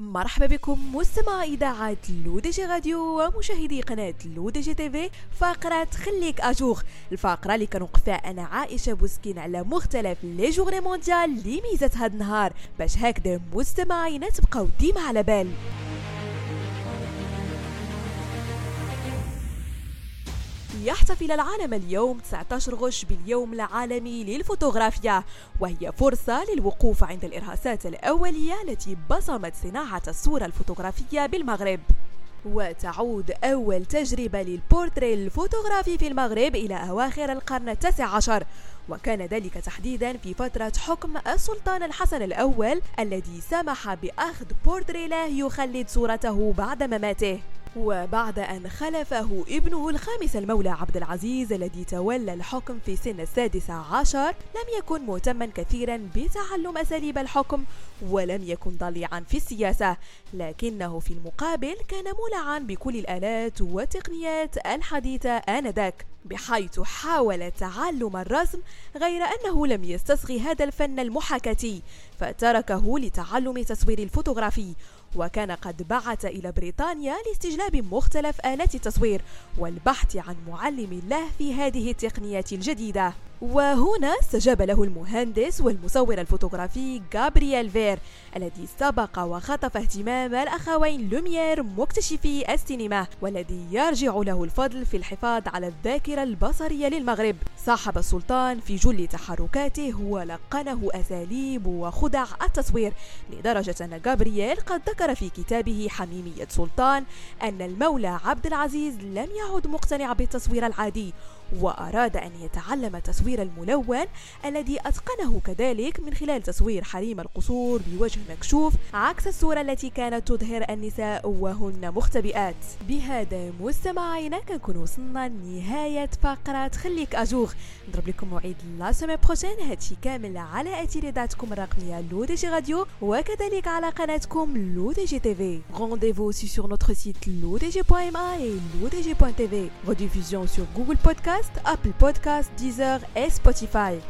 مرحبا بكم مستمعي إذاعة L'ODJ Radio ومشاهدي قناة L'ODJ TV فقرة خليك à jour. الفقرة اللي كنوقف فيها أنا عائشة بوسكين على مختلف les journées mondiales اللي ميزات هاد النهار. باش هكذا مستمعينا تبقاو ديما على بال. يحتفل العالم اليوم 19 غشت باليوم العالمي للفوتوغرافيا وهي فرصة للوقوف عند الإرهاصات الأولية التي بصمت صناعة الصورة الفوتوغرافية بالمغرب. وتعود أول تجربة للبورتري الفوتوغرافي في المغرب إلى أواخر القرن التاسع عشر وكان ذلك تحديدا في فترة حكم السلطان الحسن الأول الذي سمح بأخذ بورتري له يخلد صورته بعد مماته. وبعد أن خلفه ابنه الخامس المولى عبد العزيز الذي تولى الحكم في سن السادس عشر لم يكن مهتما كثيرا بتعلم أساليب الحكم ولم يكن ضليعا في السياسة لكنه في المقابل كان مولعا بكل الآلات والتقنيات الحديثة آنذاك بحيث حاول تعلم الرسم غير أنه لم يستصغي هذا الفن المحاكاتي فتركه لتعلم تصوير الفوتوغرافي وكان قد بعث إلى بريطانيا لاستجلاب مختلف آلات التصوير والبحث عن معلم له في هذه التقنيات الجديدة. وهنا استجاب له المهندس والمصور الفوتوغرافي غابرييل فير الذي سبق وخطف اهتمام الأخوين لوميير مكتشفي السينما والذي يرجع له الفضل في الحفاظ على الذاكرة البصرية للمغرب. صاحب السلطان في جل تحركاته ولقنه أساليب وخدع التصوير لدرجة أن غابرييل قد ذكر في كتابه حميمية سلطان أن المولى عبد العزيز لم يعد مقتنع بالتصوير العادي. وأراد أن يتعلم تصوير الملون الذي أتقنه كذلك من خلال تصوير حريم القصور بوجه مكشوف عكس الصورة التي كانت تظهر النساء وهن مختبئات. بهذا مستمعينا كنكون وصلنا لنهاية فقرة خليك à jour. نضرب لكم موعد la semaine prochaine هادشي كامل على أثير إذاعتكم الرقمية L'ODJ Radio وكذلك على قناتكم L'ODJ TV Rendez-vous aussi sur notre site lodj.ma et lodg.tv. Rediffusion sur Google Podcast, Apple Podcast, Deezer et Spotify.